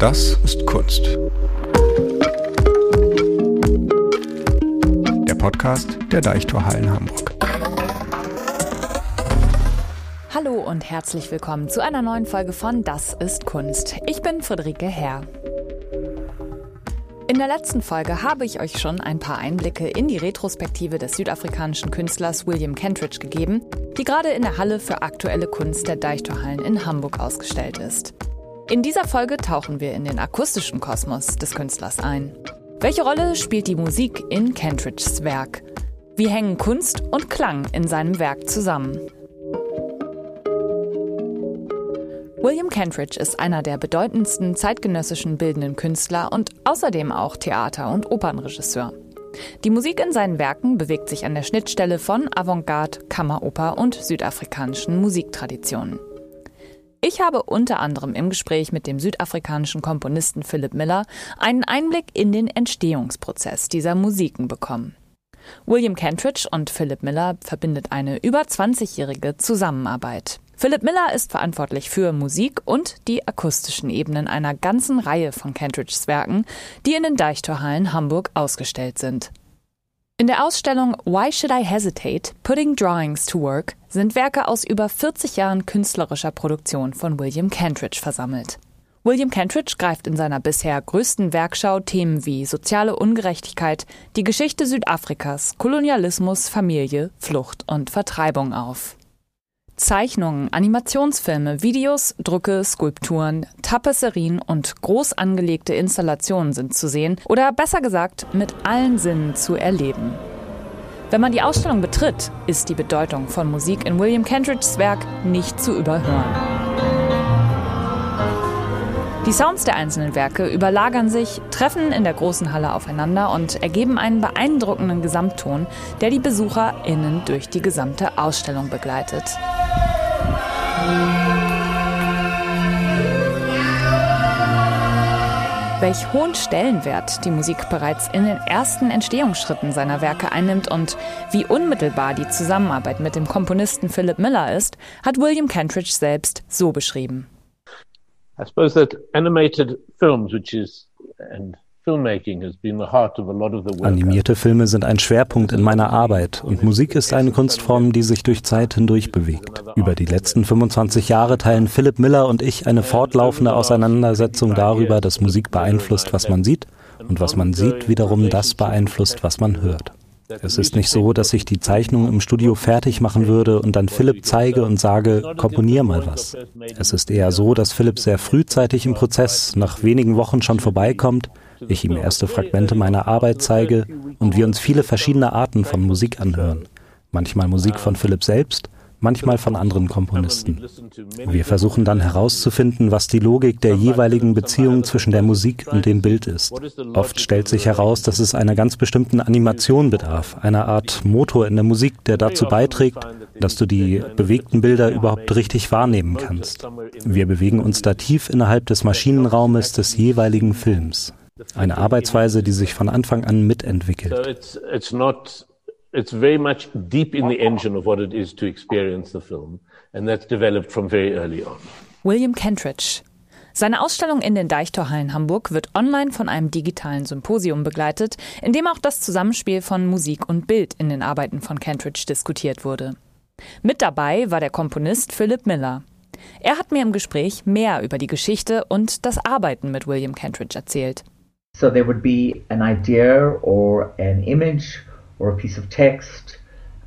Das ist Kunst. Der Podcast der Deichtorhallen Hamburg. Hallo und herzlich willkommen zu einer neuen Folge von Das ist Kunst. Ich bin Friederike Herr. In der letzten Folge habe ich euch schon ein paar Einblicke in die Retrospektive des südafrikanischen Künstlers William Kentridge gegeben, die gerade in der Halle für aktuelle Kunst der Deichtorhallen in Hamburg ausgestellt ist. In dieser Folge tauchen wir in den akustischen Kosmos des Künstlers ein. Welche Rolle spielt die Musik in Kentridges Werk? Wie hängen Kunst und Klang in seinem Werk zusammen? William Kentridge ist einer der bedeutendsten zeitgenössischen bildenden Künstler und außerdem auch Theater- und Opernregisseur. Die Musik in seinen Werken bewegt sich an der Schnittstelle von Avantgarde, Kammeroper und südafrikanischen Musiktraditionen. Ich habe unter anderem im Gespräch mit dem südafrikanischen Komponisten Philip Miller einen Einblick in den Entstehungsprozess dieser Musiken bekommen. William Kentridge und Philip Miller verbindet eine über 20-jährige Zusammenarbeit. Philip Miller ist verantwortlich für Musik und die akustischen Ebenen einer ganzen Reihe von Kentridges Werken, die in den Deichtorhallen Hamburg ausgestellt sind. In der Ausstellung Why Should I Hesitate? Putting Drawings to Work sind Werke aus über 40 Jahren künstlerischer Produktion von William Kentridge versammelt. William Kentridge greift in seiner bisher größten Werkschau Themen wie soziale Ungerechtigkeit, die Geschichte Südafrikas, Kolonialismus, Familie, Flucht und Vertreibung auf. Zeichnungen, Animationsfilme, Videos, Drucke, Skulpturen, Tapisserien und groß angelegte Installationen sind zu sehen oder besser gesagt mit allen Sinnen zu erleben. Wenn man die Ausstellung betritt, ist die Bedeutung von Musik in William Kentridges Werk nicht zu überhören. Die Sounds der einzelnen Werke überlagern sich, treffen in der großen Halle aufeinander und ergeben einen beeindruckenden Gesamtton, der die BesucherInnen durch die gesamte Ausstellung begleitet. Welch hohen Stellenwert die Musik bereits in den ersten Entstehungsschritten seiner Werke einnimmt und wie unmittelbar die Zusammenarbeit mit dem Komponisten Philip Miller ist, hat William Kentridge selbst so beschrieben. I suppose that animated films, which is and Animierte Filme sind ein Schwerpunkt in meiner Arbeit und Musik ist eine Kunstform, die sich durch Zeit hindurch bewegt. Über die letzten 25 Jahre teilen Philip Miller und ich eine fortlaufende Auseinandersetzung darüber, dass Musik beeinflusst, was man sieht und was man sieht wiederum das beeinflusst, was man hört. Es ist nicht so, dass ich die Zeichnung im Studio fertig machen würde und dann Philipp zeige und sage, komponier mal was. Es ist eher so, dass Philipp sehr frühzeitig im Prozess, nach wenigen Wochen schon vorbeikommt, ich ihm erste Fragmente meiner Arbeit zeige und wir uns viele verschiedene Arten von Musik anhören. Manchmal Musik von Philipp selbst, manchmal von anderen Komponisten. Wir versuchen dann herauszufinden, was die Logik der jeweiligen Beziehung zwischen der Musik und dem Bild ist. Oft stellt sich heraus, dass es einer ganz bestimmten Animation bedarf, einer Art Motor in der Musik, der dazu beiträgt, dass du die bewegten Bilder überhaupt richtig wahrnehmen kannst. Wir bewegen uns da tief innerhalb des Maschinenraumes des jeweiligen Films. Eine Arbeitsweise, die sich von Anfang an mitentwickelt it's very much deep in the engine of what it is to experience the film. And that's developed from very early on. William Kentridge. Seine Ausstellung in den Deichtorhallen Hamburg wird online von einem digitalen Symposium begleitet, in dem auch das Zusammenspiel von Musik und Bild in den Arbeiten von Kentridge diskutiert wurde. Mit dabei war der Komponist Philip Miller. Er hat mir im Gespräch mehr über die Geschichte und das Arbeiten mit William Kentridge erzählt. So there would be an idea or an image or a piece of text,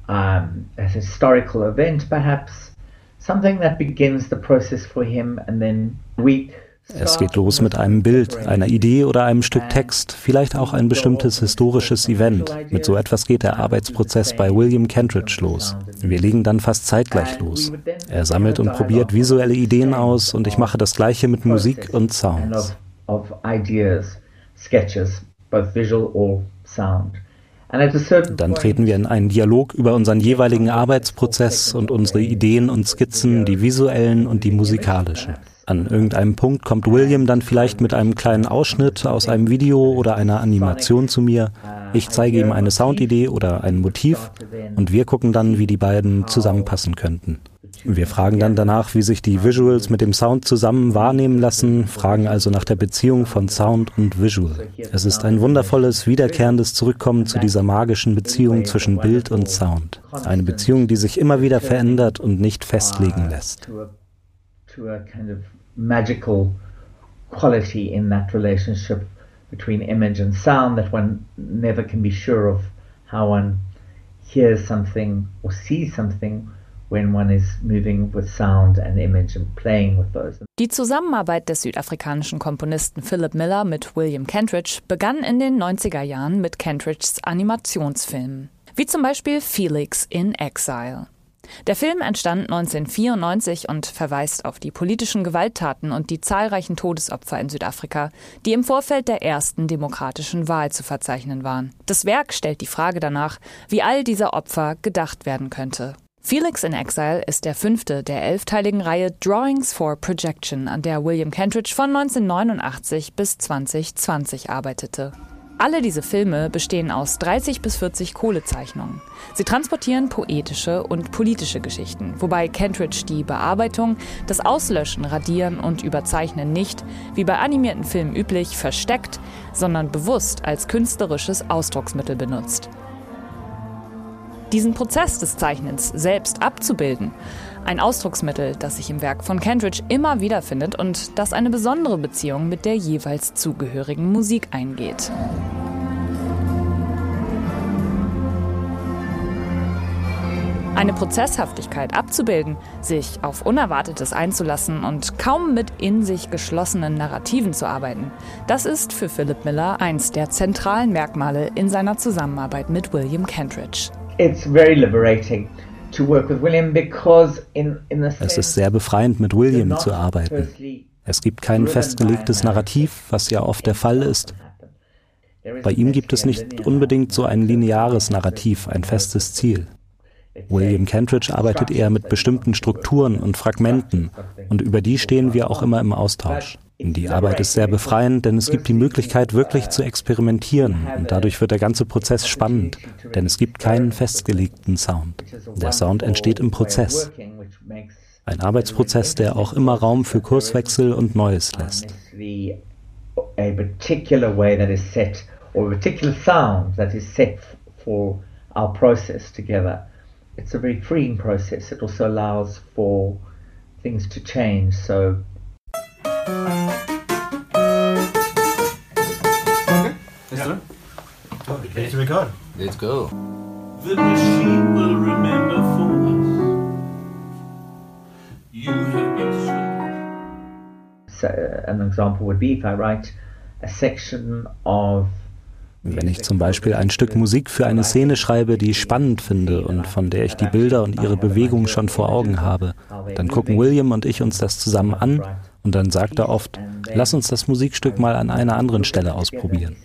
um, a historical event perhaps, something that begins the process for him and then we es geht los mit einem Bild, einer Idee oder einem Stück Text, vielleicht auch ein bestimmtes historisches Event. Mit so etwas geht der Arbeitsprozess bei William Kentridge los. Wir legen dann fast zeitgleich los. Er sammelt und probiert visuelle Ideen aus und ich mache das gleiche mit Musik und Sounds. Dann treten wir in einen Dialog über unseren jeweiligen Arbeitsprozess und unsere Ideen und Skizzen, die visuellen und die musikalischen. An irgendeinem Punkt kommt William dann vielleicht mit einem kleinen Ausschnitt aus einem Video oder einer Animation zu mir. Ich zeige ihm eine Soundidee oder ein Motiv und wir gucken dann, wie die beiden zusammenpassen könnten. Wir fragen dann danach, wie sich die Visuals mit dem Sound zusammen wahrnehmen lassen, fragen also nach der Beziehung von Sound und Visual. Es ist ein wundervolles, wiederkehrendes Zurückkommen zu dieser magischen Beziehung zwischen Bild und Sound. Eine Beziehung, die sich immer wieder verändert und nicht festlegen lässt. quality in that relationship between image and sound that one never can be sure of how one hears something or sees something Die Zusammenarbeit des südafrikanischen Komponisten Philip Miller mit William Kentridge begann in den 90er Jahren mit Kentridges Animationsfilmen, wie zum Beispiel Felix in Exile. Der Film entstand 1994 und verweist auf die politischen Gewalttaten und die zahlreichen Todesopfer in Südafrika, die im Vorfeld der ersten demokratischen Wahl zu verzeichnen waren. Das Werk stellt die Frage danach, wie all dieser Opfer gedacht werden könnte. Felix in Exile ist der fünfte der elfteiligen Reihe Drawings for Projection, an der William Kentridge von 1989 bis 2020 arbeitete. Alle diese Filme bestehen aus 30 bis 40 Kohlezeichnungen. Sie transportieren poetische und politische Geschichten, wobei Kentridge die Bearbeitung, das Auslöschen, Radieren und Überzeichnen nicht, wie bei animierten Filmen üblich, versteckt, sondern bewusst als künstlerisches Ausdrucksmittel benutzt. Diesen Prozess des Zeichnens selbst abzubilden, ein Ausdrucksmittel, das sich im Werk von Kentridge immer wieder findet und das eine besondere Beziehung mit der jeweils zugehörigen Musik eingeht. Eine Prozesshaftigkeit abzubilden, sich auf Unerwartetes einzulassen und kaum mit in sich geschlossenen Narrativen zu arbeiten, das ist für Philip Miller eins der zentralen Merkmale in seiner Zusammenarbeit mit William Kentridge. It's very liberating. Es ist sehr befreiend, mit William zu arbeiten. Es gibt kein festgelegtes Narrativ, was ja oft der Fall ist. Bei ihm gibt es nicht unbedingt so ein lineares Narrativ, ein festes Ziel. William Kentridge arbeitet eher mit bestimmten Strukturen und Fragmenten und über die stehen wir auch immer im Austausch. Die Arbeit ist sehr befreiend, denn es gibt die Möglichkeit, wirklich zu experimentieren und dadurch wird der ganze Prozess spannend, denn es gibt keinen festgelegten Sound. Der Sound entsteht im Prozess. Ein Arbeitsprozess, der auch immer Raum für Kurswechsel und Neues lässt. Our process together. It's a very freeing process. It also allows for things to change. So Ready to record? Let's go. The machine will remember for us. You have been So, an example would be if I write a section of Wenn ich zum Beispiel ein Stück Musik für eine Szene schreibe, die ich spannend finde und von der ich die Bilder und ihre Bewegung schon vor Augen habe, dann gucken William und ich uns das zusammen an und dann sagt er oft, lass uns das Musikstück mal an einer anderen Stelle ausprobieren.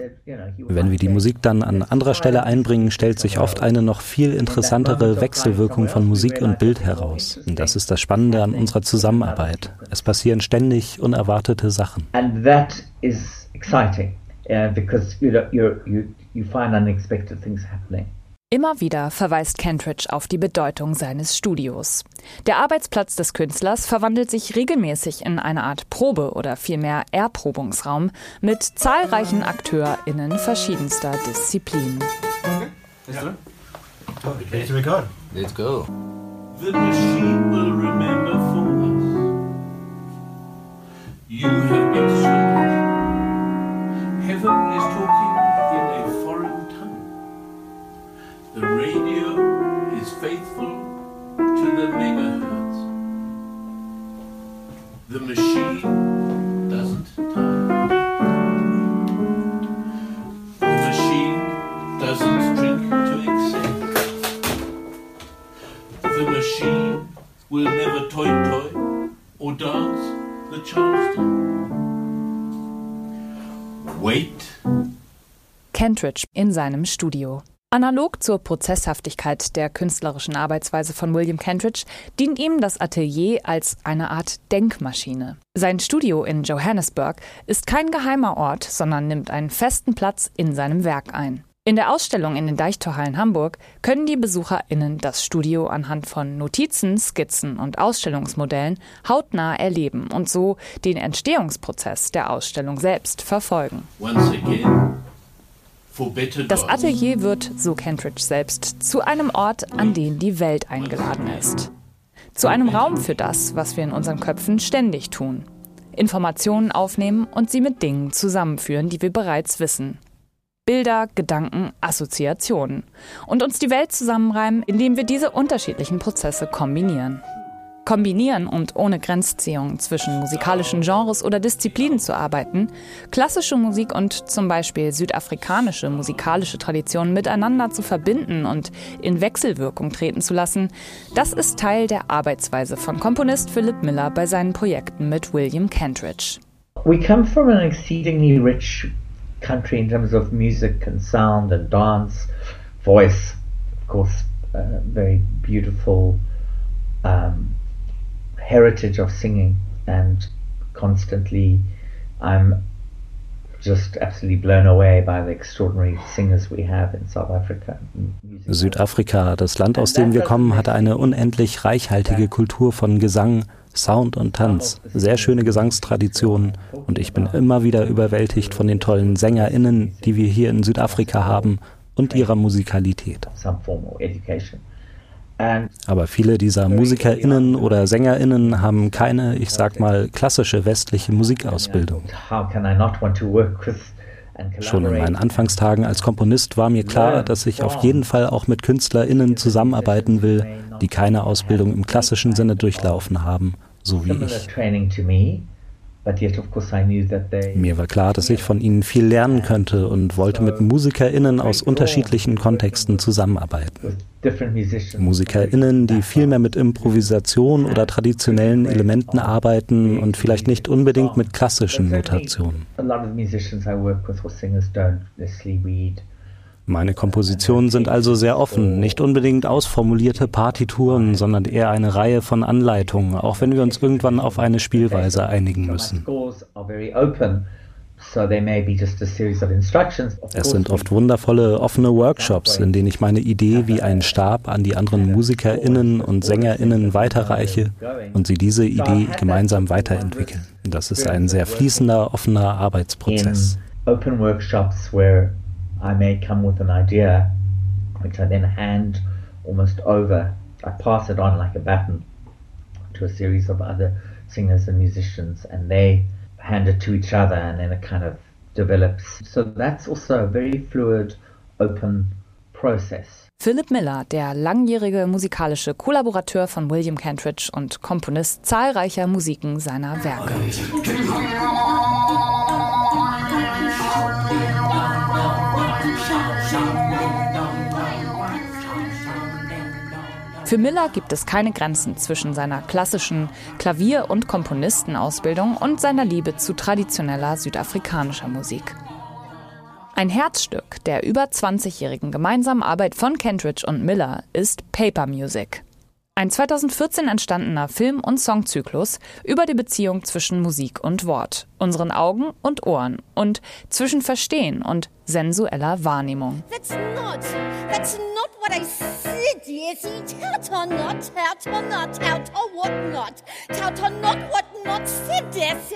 Wenn wir die Musik dann an anderer Stelle einbringen, stellt sich oft eine noch viel interessantere Wechselwirkung von Musik und Bild heraus. Und das ist das Spannende an unserer Zusammenarbeit. Es passieren ständig unerwartete Sachen. And that is exciting uh, because you, know, you, you find unexpected things happening. Immer wieder verweist Kentridge auf die Bedeutung seines Studios. Der Arbeitsplatz des Künstlers verwandelt sich regelmäßig in eine Art Probe- oder vielmehr Erprobungsraum mit zahlreichen AkteurInnen verschiedenster Disziplinen. Ready to record? Let's go. The machine will remember for us. You have been The radio is faithful to the megahertz. The machine doesn't tire. The machine doesn't drink to excess. The machine will never toy toy or dance the Charleston. Wait. Kentridge in seinem Studio. Analog zur Prozesshaftigkeit der künstlerischen Arbeitsweise von William Kentridge dient ihm das Atelier als eine Art Denkmaschine. Sein Studio in Johannesburg ist kein geheimer Ort, sondern nimmt einen festen Platz in seinem Werk ein. In der Ausstellung in den Deichtorhallen Hamburg können die BesucherInnen das Studio anhand von Notizen, Skizzen und Ausstellungsmodellen hautnah erleben und so den Entstehungsprozess der Ausstellung selbst verfolgen. Das Atelier wird, so Kentridge selbst, zu einem Ort, an den die Welt eingeladen ist. Zu einem Raum für das, was wir in unseren Köpfen ständig tun. Informationen aufnehmen und sie mit Dingen zusammenführen, die wir bereits wissen. Bilder, Gedanken, Assoziationen und uns die Welt zusammenreimen, indem wir diese unterschiedlichen Prozesse kombinieren. Kombinieren und ohne Grenzziehung zwischen musikalischen Genres oder Disziplinen zu arbeiten, klassische Musik und zum Beispiel südafrikanische musikalische Traditionen miteinander zu verbinden und in Wechselwirkung treten zu lassen, das ist Teil der Arbeitsweise von Komponist Philip Miller bei seinen Projekten mit William Kentridge. We come from an exceedingly rich country in terms of music and sound and dance, voice, of course, uh, very beautiful um, heritage of singing, and constantly I'm just absolutely blown away by the extraordinary singers we have in South Africa. Südafrika, das Land, aus dem wir kommen, hatte eine unendlich reichhaltige Kultur von Gesang, Sound und Tanz, sehr schöne Gesangstraditionen. Und ich bin immer wieder überwältigt von den tollen SängerInnen, die wir hier in Südafrika haben und ihrer Musikalität. Aber viele dieser MusikerInnen oder SängerInnen haben keine, ich sag mal, klassische westliche Musikausbildung. Schon in meinen Anfangstagen als Komponist war mir klar, dass ich auf jeden Fall auch mit KünstlerInnen zusammenarbeiten will, die keine Ausbildung im klassischen Sinne durchlaufen haben, so wie ich. Mir war klar, dass ich von ihnen viel lernen könnte und wollte mit MusikerInnen aus unterschiedlichen Kontexten zusammenarbeiten. MusikerInnen, die viel mehr mit Improvisation oder traditionellen Elementen arbeiten und vielleicht nicht unbedingt mit klassischen Notationen. Meine Kompositionen sind also sehr offen, nicht unbedingt ausformulierte Partituren, sondern eher eine Reihe von Anleitungen, auch wenn wir uns irgendwann auf eine Spielweise einigen müssen. Es sind oft wundervolle offene Workshops, in denen ich meine Idee wie einen Stab an die anderen MusikerInnen und SängerInnen weiterreiche und sie diese Idee gemeinsam weiterentwickeln. Das ist ein sehr fließender, offener Arbeitsprozess. Open workshops where I may come with an idea, which I then hand almost over. I pass it on like a baton to a series of other singers and musicians, and they hand it to each other, and then it kind of develops. So that's also a very fluid, open process. Philip Miller, der langjährige musikalische Kollaborateur von William Kentridge und Komponist zahlreicher Musiken seiner Werke. Für Miller gibt es keine Grenzen zwischen seiner klassischen Klavier- und Komponistenausbildung und seiner Liebe zu traditioneller südafrikanischer Musik. Ein Herzstück der über 20-jährigen gemeinsamen Arbeit von Kentridge und Miller ist Paper Music. Ein 2014 entstandener Film- und Songzyklus über die Beziehung zwischen Musik und Wort, unseren Augen und Ohren und zwischen Verstehen und sensueller Wahrnehmung. That's not, that's not what I said, yes, tout or not, tout or not, tout or what not, tout or not, what not said, yes.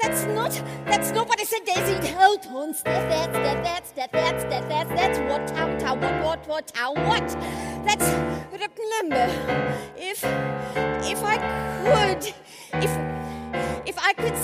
That's not, that's not what I said, yes, tout on, that, that's, that, that's, that, that's, that, that's, that's what, tout, tout, what, what, what, tout, what. That's, remember, if, if I could, if, if I could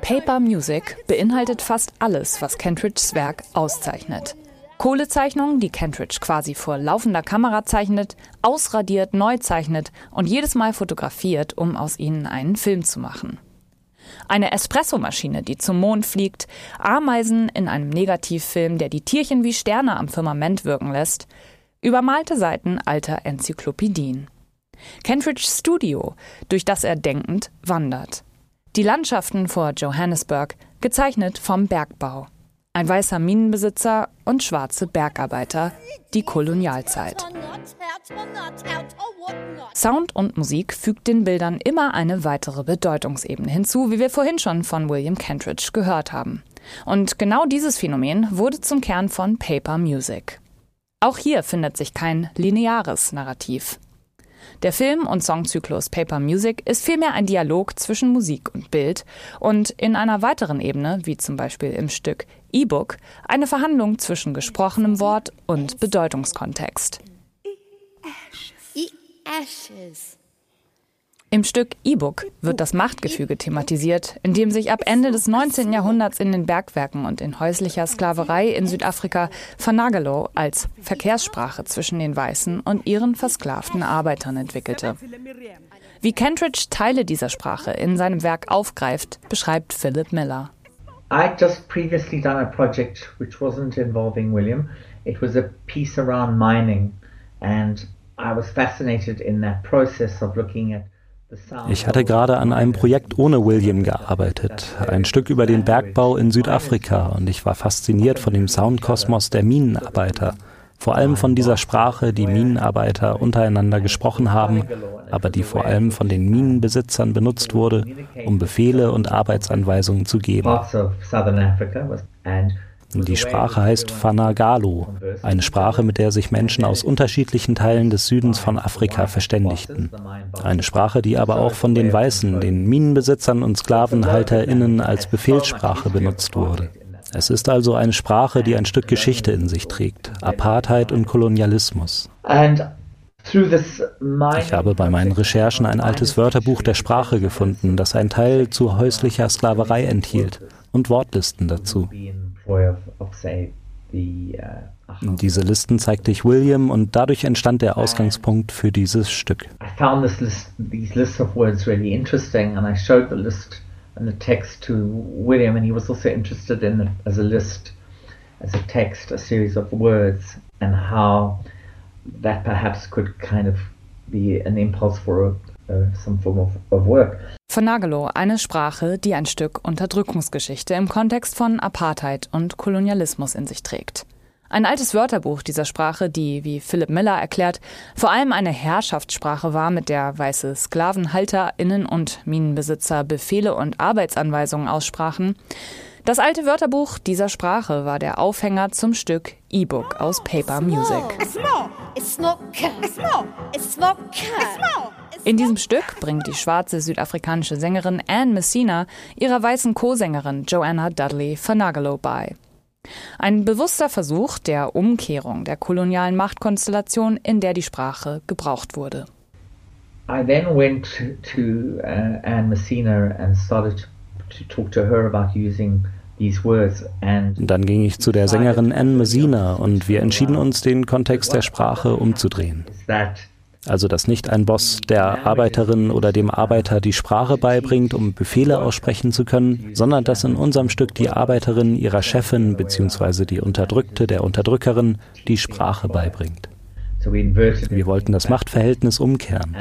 Paper Music beinhaltet fast alles, was Kentridges Werk auszeichnet. Kohlezeichnungen, die Kentridge quasi vor laufender Kamera zeichnet, ausradiert, neu zeichnet und jedes Mal fotografiert, um aus ihnen einen Film zu machen. Eine Espressomaschine, die zum Mond fliegt, Ameisen in einem Negativfilm, der die Tierchen wie Sterne am Firmament wirken lässt, übermalte Seiten alter Enzyklopädien. Kentridge's Studio, durch das er denkend wandert. Die Landschaften vor Johannesburg, gezeichnet vom Bergbau. Ein weißer Minenbesitzer und schwarze Bergarbeiter, die Kolonialzeit. Sound und Musik fügt den Bildern immer eine weitere Bedeutungsebene hinzu, wie wir vorhin schon von William Kentridge gehört haben. Und genau dieses Phänomen wurde zum Kern von Paper Music. Auch hier findet sich kein lineares Narrativ. Der Film- und Songzyklus Paper Music ist vielmehr ein Dialog zwischen Musik und Bild und in einer weiteren Ebene, wie zum Beispiel im Stück E-Book, eine Verhandlung zwischen gesprochenem Wort und Bedeutungskontext. Ashes. Im Stück E-Book wird das Machtgefüge thematisiert, in dem sich ab Ende des 19. Jahrhunderts in den Bergwerken und in häuslicher Sklaverei in Südafrika Fanagalo als Verkehrssprache zwischen den Weißen und ihren versklavten Arbeitern entwickelte. Wie Kentridge Teile dieser Sprache in seinem Werk aufgreift, beschreibt Philip Miller. I'd just previously done a project which wasn't involving William. It was a piece around mining and I was fascinated in that process of looking at ich hatte gerade an einem Projekt ohne William gearbeitet, ein Stück über den Bergbau in Südafrika, und ich war fasziniert von dem Soundkosmos der Minenarbeiter, vor allem von dieser Sprache, die Minenarbeiter untereinander gesprochen haben, aber die vor allem von den Minenbesitzern benutzt wurde, um Befehle und Arbeitsanweisungen zu geben. Die Sprache heißt Fanagalo, eine Sprache, mit der sich Menschen aus unterschiedlichen Teilen des Südens von Afrika verständigten. Eine Sprache, die aber auch von den Weißen, den Minenbesitzern und SklavenhalterInnen als Befehlssprache benutzt wurde. Es ist also eine Sprache, die ein Stück Geschichte in sich trägt, Apartheid und Kolonialismus. Ich habe bei meinen Recherchen ein altes Wörterbuch der Sprache gefunden, das einen Teil zu häuslicher Sklaverei enthielt und Wortlisten dazu. Diese Listen zeigte ich William und dadurch entstand der Ausgangspunkt für dieses Stück. I found this list, these lists of words really interesting and I showed the list and the text to William and he was also interested in it as a list, as a text, a series of words and how that perhaps could kind of be an impulse for a Uh, some form of, of work. Fanagalo, eine Sprache, die ein Stück Unterdrückungsgeschichte im Kontext von Apartheid und Kolonialismus in sich trägt. Ein altes Wörterbuch dieser Sprache, die, wie Philip Miller erklärt, vor allem eine Herrschaftssprache war, mit der weiße SklavenhalterInnen und Minenbesitzer Befehle und Arbeitsanweisungen aussprachen. Das alte Wörterbuch dieser Sprache war der Aufhänger zum Stück E-Book aus Paper Music. In diesem Stück bringt die schwarze südafrikanische Sängerin Anne Messina ihrer weißen Co-Sängerin Joanna Dudley Fanagalo bei. Ein bewusster Versuch der Umkehrung der kolonialen Machtkonstellation, in der die Sprache gebraucht wurde. I then went to uh, Anne Messina and started to talk to her about using dann ging ich zu der Sängerin Anne Messina und wir entschieden uns, den Kontext der Sprache umzudrehen. Also, dass nicht ein Boss der Arbeiterin oder dem Arbeiter die Sprache beibringt, um Befehle aussprechen zu können, sondern dass in unserem Stück die Arbeiterin ihrer Chefin bzw. die Unterdrückte der Unterdrückerin die Sprache beibringt. Wir wollten das Machtverhältnis umkehren.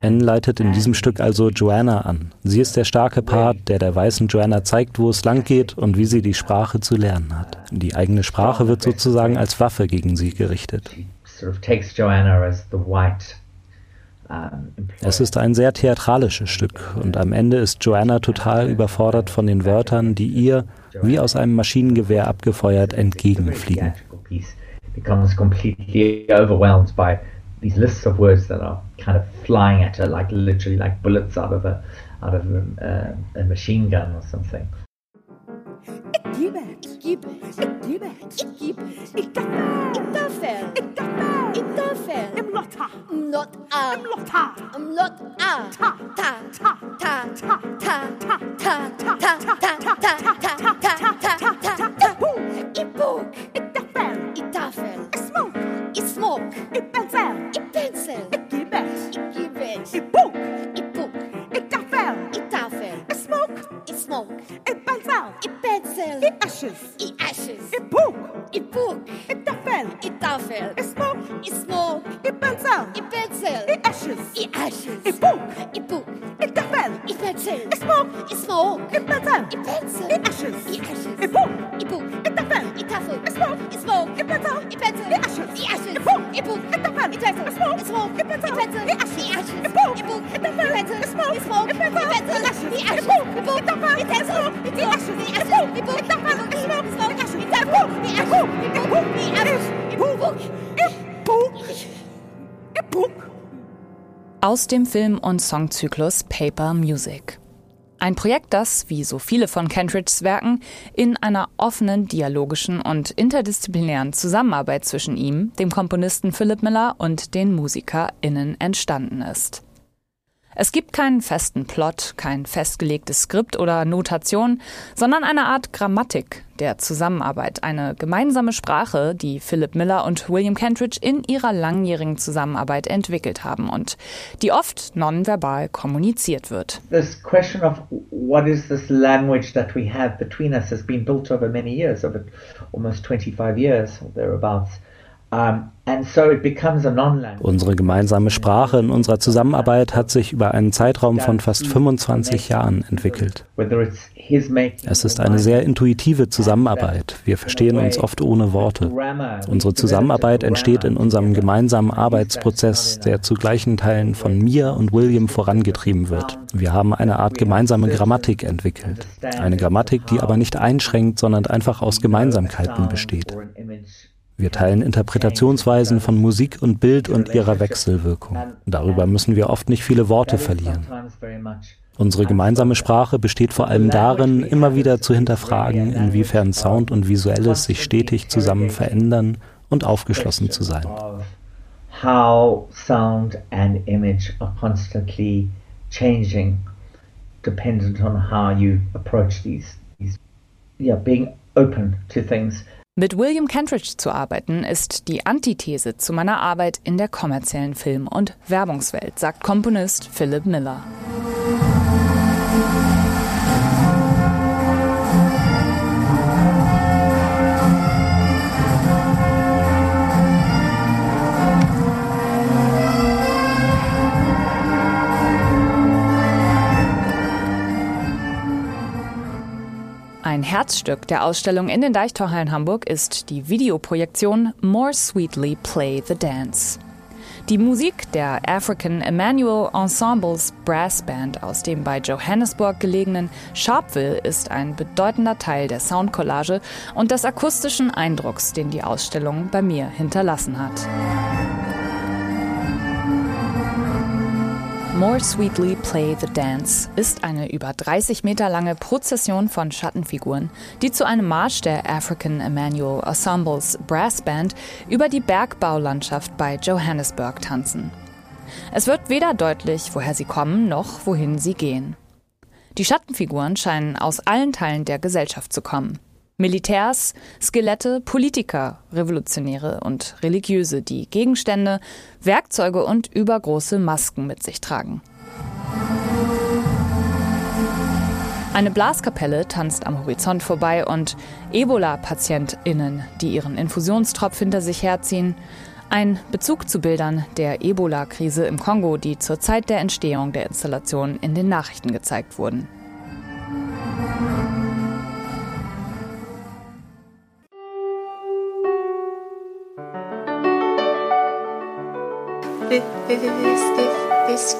Anne leitet in diesem Stück also Joanna an. Sie ist der starke Part, der der weißen Joanna zeigt, wo es lang geht und wie sie die Sprache zu lernen hat. Die eigene Sprache wird sozusagen als Waffe gegen sie gerichtet. Es ist ein sehr theatralisches Stück und am Ende ist Joanna total überfordert von den Wörtern, die ihr, wie aus einem Maschinengewehr abgefeuert, entgegenfliegen. Becomes completely overwhelmed by these lists of words that are kind of flying at her like literally like bullets out of a out of a, a machine gun or something. I smak. I bensin. I pensel. I gibbet. I gibbet. I book. I bok. I gaffel. I tafel. I smoke. I smoke. I bensin. I pencil. I ashes. I ashes. I book. I bok. I tafel. I tafel. I smoke. I smoke. I bensin. I pencil. I ashes. I ashes. I bok. I bok. I gaffel. I pensel. I smoke. I smoke. I bensin. I pencil. I ashes. I ashes. I book. I bok. I tafel. I tafel. I smoke. I smoke. I pencil. I pencil. It boom, it boom, it the pan, it better, smoke, it smoke, it better, it better, the ashes, the ashes, it boom, it boom, it the pan, it better, smoke, it smoke, it better, it better, the ashes, the ashes, it boom, it boom, it the pan, it better, smoke, it the ashes, the ashes, it boom, it boom, it the pan, it smoke, it smoke, it ashes, it boom, the ashes, it boom, it boom, the ashes, it boom, it boom, it boom. Aus dem Film- und Songzyklus Paper Music. Ein Projekt, das, wie so viele von Kentridges Werken, in einer offenen, dialogischen und interdisziplinären Zusammenarbeit zwischen ihm, dem Komponisten Philip Miller und den MusikerInnen entstanden ist. Es gibt keinen festen Plot, kein festgelegtes Skript oder Notation, sondern eine Art Grammatik der Zusammenarbeit, eine gemeinsame Sprache, die Philip Miller und William Kentridge in ihrer langjährigen Zusammenarbeit entwickelt haben und die oft nonverbal kommuniziert wird. This question of what is this language that we have between us has been built over many years, over almost 25 years thereabouts. Unsere gemeinsame Sprache in unserer Zusammenarbeit hat sich über einen Zeitraum von fast 25 Jahren entwickelt. Es ist eine sehr intuitive Zusammenarbeit. Wir verstehen uns oft ohne Worte. Unsere Zusammenarbeit entsteht in unserem gemeinsamen Arbeitsprozess, der zu gleichen Teilen von mir und William vorangetrieben wird. Wir haben eine Art gemeinsame Grammatik entwickelt. Eine Grammatik, die aber nicht einschränkt, sondern einfach aus Gemeinsamkeiten besteht. Wir teilen Interpretationsweisen von Musik und Bild und ihrer Wechselwirkung. Darüber müssen wir oft nicht viele Worte verlieren. Unsere gemeinsame Sprache besteht vor allem darin, immer wieder zu hinterfragen, inwiefern Sound und Visuelles sich stetig zusammen verändern und aufgeschlossen zu sein. How sound and image are constantly changing, dependent on how you approach these. these yeah, being open to things. Mit William Kentridge zu arbeiten ist die Antithese zu meiner Arbeit in der kommerziellen Film- und Werbungswelt, sagt Komponist Philip Miller. Ein Herzstück der Ausstellung in den Deichtorhallen Hamburg ist die Videoprojektion More Sweetly Play the Dance. Die Musik der African Emmanuel Ensembles Brass Band aus dem bei Johannesburg gelegenen Sharpeville ist ein bedeutender Teil der Soundcollage und des akustischen Eindrucks, den die Ausstellung bei mir hinterlassen hat. More Sweetly Play the Dance ist eine über 30 Meter lange Prozession von Schattenfiguren, die zu einem Marsch der African Emmanuel Ensembles Brass Band über die Bergbaulandschaft bei Johannesburg tanzen. Es wird weder deutlich, woher sie kommen, noch wohin sie gehen. Die Schattenfiguren scheinen aus allen Teilen der Gesellschaft zu kommen. Militärs, Skelette, Politiker, Revolutionäre und Religiöse, die Gegenstände, Werkzeuge und übergroße Masken mit sich tragen. Eine Blaskapelle tanzt am Horizont vorbei und Ebola-PatientInnen, die ihren Infusionstropf hinter sich herziehen. Ein Bezug zu Bildern der Ebola-Krise im Kongo, die zur Zeit der Entstehung der Installation in den Nachrichten gezeigt wurden. This,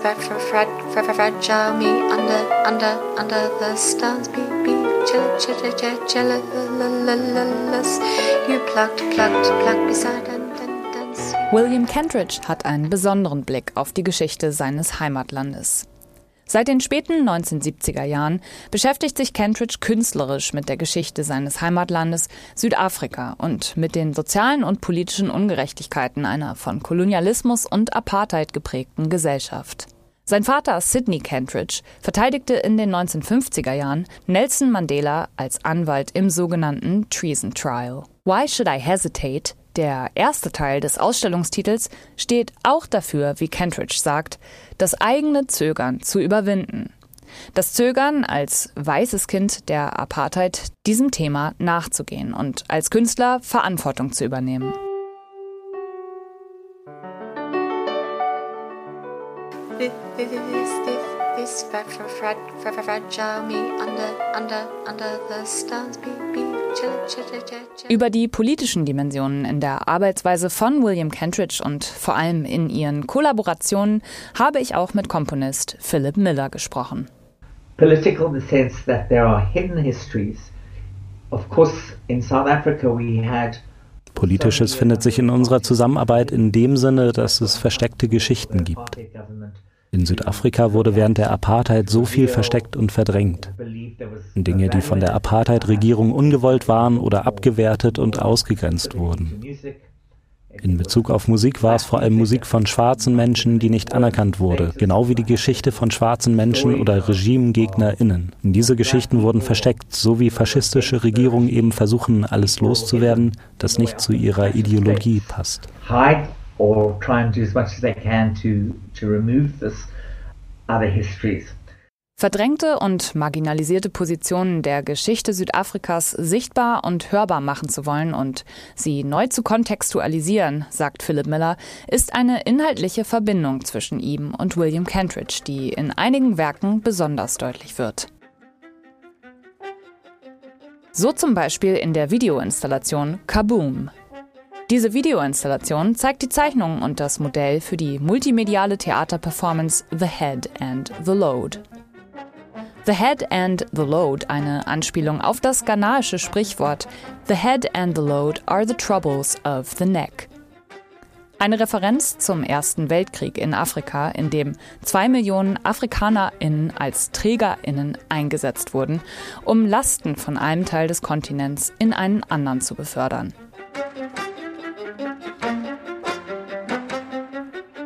fragile me under, under, under the stars. Be, be jealous. You plucked, plucked, plucked beside and. William Kentridge hat einen besonderen Blick auf die Geschichte seines Heimatlandes. Seit den späten 1970er Jahren beschäftigt sich Kentridge künstlerisch mit der Geschichte seines Heimatlandes Südafrika und mit den sozialen und politischen Ungerechtigkeiten einer von Kolonialismus und Apartheid geprägten Gesellschaft. Sein Vater Sidney Kentridge verteidigte in den 1950er Jahren Nelson Mandela als Anwalt im sogenannten Treason Trial. Why Should I Hesitate der erste Teil des Ausstellungstitels steht auch dafür, wie Kentridge sagt, das eigene Zögern zu überwinden. Das Zögern, als weißes Kind der Apartheid diesem Thema nachzugehen und als Künstler Verantwortung zu übernehmen. This fragile me under, under, under the stars, be, Über die politischen Dimensionen in der Arbeitsweise von William Kentridge und vor allem in ihren Kollaborationen habe ich auch mit Komponist Philip Miller gesprochen. Political in the sense that there are hidden histories. Of course, in South Africa we had Politisches findet sich in unserer Zusammenarbeit in dem Sinne, dass es versteckte Geschichten gibt. In Südafrika wurde während der Apartheid so viel versteckt und verdrängt. Dinge, die von der Apartheid-Regierung ungewollt waren oder abgewertet und ausgegrenzt wurden. In Bezug auf Musik war es vor allem Musik von schwarzen Menschen, die nicht anerkannt wurde, genau wie die Geschichte von schwarzen Menschen oder RegimegegnerInnen. Diese Geschichten wurden versteckt, so wie faschistische Regierungen eben versuchen, alles loszuwerden, das nicht zu ihrer Ideologie passt. Or try and do as much as they can to, to remove this other histories. Verdrängte und marginalisierte Positionen der Geschichte Südafrikas sichtbar und hörbar machen zu wollen und sie neu zu kontextualisieren, sagt Philip Miller, ist eine inhaltliche Verbindung zwischen ihm und William Kentridge, die in einigen Werken besonders deutlich wird. So zum Beispiel in der Videoinstallation Kaboom. Diese Videoinstallation zeigt die Zeichnungen und das Modell für die multimediale Theaterperformance The Head and the Load. The Head and the Load, eine Anspielung auf das ghanaische Sprichwort The Head and the Load are the troubles of the neck. Eine Referenz zum Ersten Weltkrieg in Afrika, in dem zwei Millionen AfrikanerInnen als TrägerInnen eingesetzt wurden, um Lasten von einem Teil des Kontinents in einen anderen zu befördern.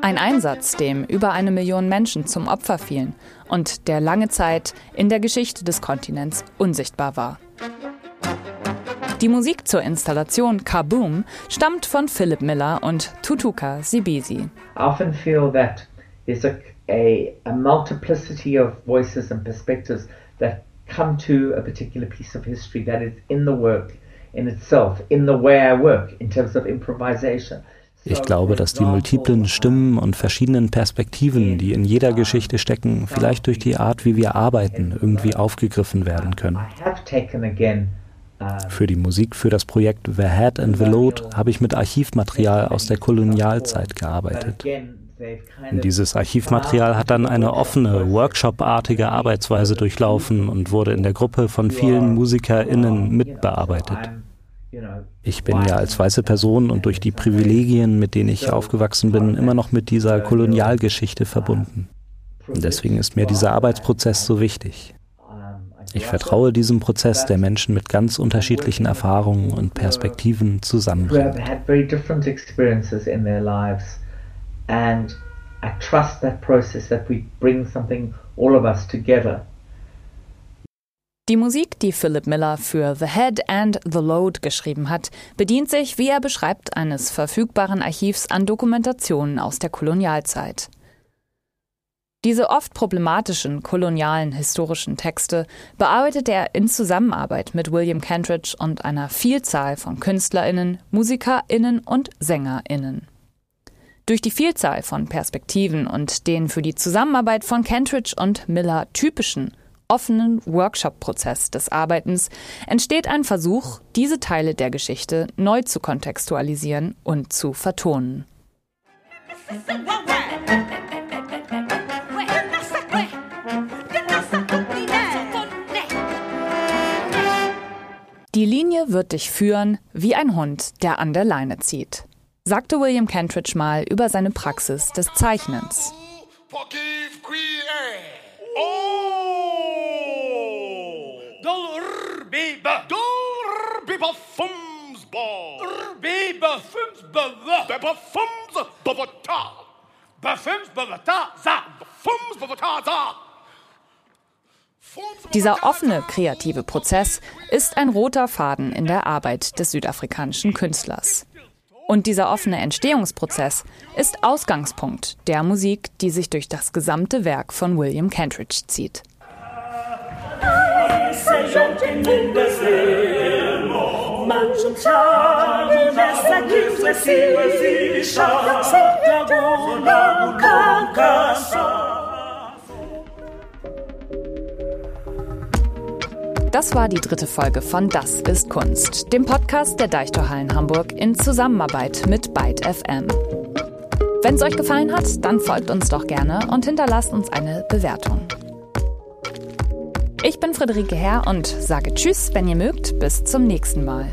Ein Einsatz, dem über eine Million Menschen zum Opfer fielen und der lange Zeit in der Geschichte des Kontinents unsichtbar war. Die Musik zur Installation Kaboom stammt von Philip Miller und Tutuka Sibisi. Often feel that there's a, a, a multiplicity of voices and perspectives that come to a particular piece of history that is in the work in itself, in the way I work, in terms of improvisation. Ich glaube, dass die multiplen Stimmen und verschiedenen Perspektiven, die in jeder Geschichte stecken, vielleicht durch die Art, wie wir arbeiten, irgendwie aufgegriffen werden können. Für die Musik für das Projekt The Head and the Load habe ich mit Archivmaterial aus der Kolonialzeit gearbeitet. Dieses Archivmaterial hat dann eine offene, workshopartige Arbeitsweise durchlaufen und wurde in der Gruppe von vielen MusikerInnen mitbearbeitet. Ich bin ja als weiße Person und durch die Privilegien, mit denen ich aufgewachsen bin, immer noch mit dieser Kolonialgeschichte verbunden. Und deswegen ist mir dieser Arbeitsprozess so wichtig. Ich vertraue diesem Prozess, der Menschen mit ganz unterschiedlichen Erfahrungen und Perspektiven zusammenbringt. And I trust that process that we bring something, all of us together. Die Musik, die Philip Miller für The Head and the Load geschrieben hat, bedient sich, wie er beschreibt, eines verfügbaren Archivs an Dokumentationen aus der Kolonialzeit. Diese oft problematischen kolonialen historischen Texte bearbeitet er in Zusammenarbeit mit William Kentridge und einer Vielzahl von Künstlerinnen, Musikerinnen und Sängerinnen. Durch die Vielzahl von Perspektiven und den für die Zusammenarbeit von Kentridge und Miller typischen offenen Workshop-Prozess des Arbeitens entsteht ein Versuch, diese Teile der Geschichte neu zu kontextualisieren und zu vertonen. Die Linie wird dich führen wie ein Hund, der an der Leine zieht, sagte William Kentridge mal über seine Praxis des Zeichnens. Oh! Dieser offene kreative Prozess ist ein roter Faden in der Arbeit des südafrikanischen Künstlers. Und dieser offene Entstehungsprozess ist Ausgangspunkt der Musik, die sich durch das gesamte Werk von William Kentridge zieht. Das war die dritte Folge von Das ist Kunst, dem Podcast der Deichtorhallen Hamburg in Zusammenarbeit mit Byte FM. Wenn es euch gefallen hat, dann folgt uns doch gerne und hinterlasst uns eine Bewertung. Ich bin Friederike Herr und sage Tschüss, wenn ihr mögt. Bis zum nächsten Mal.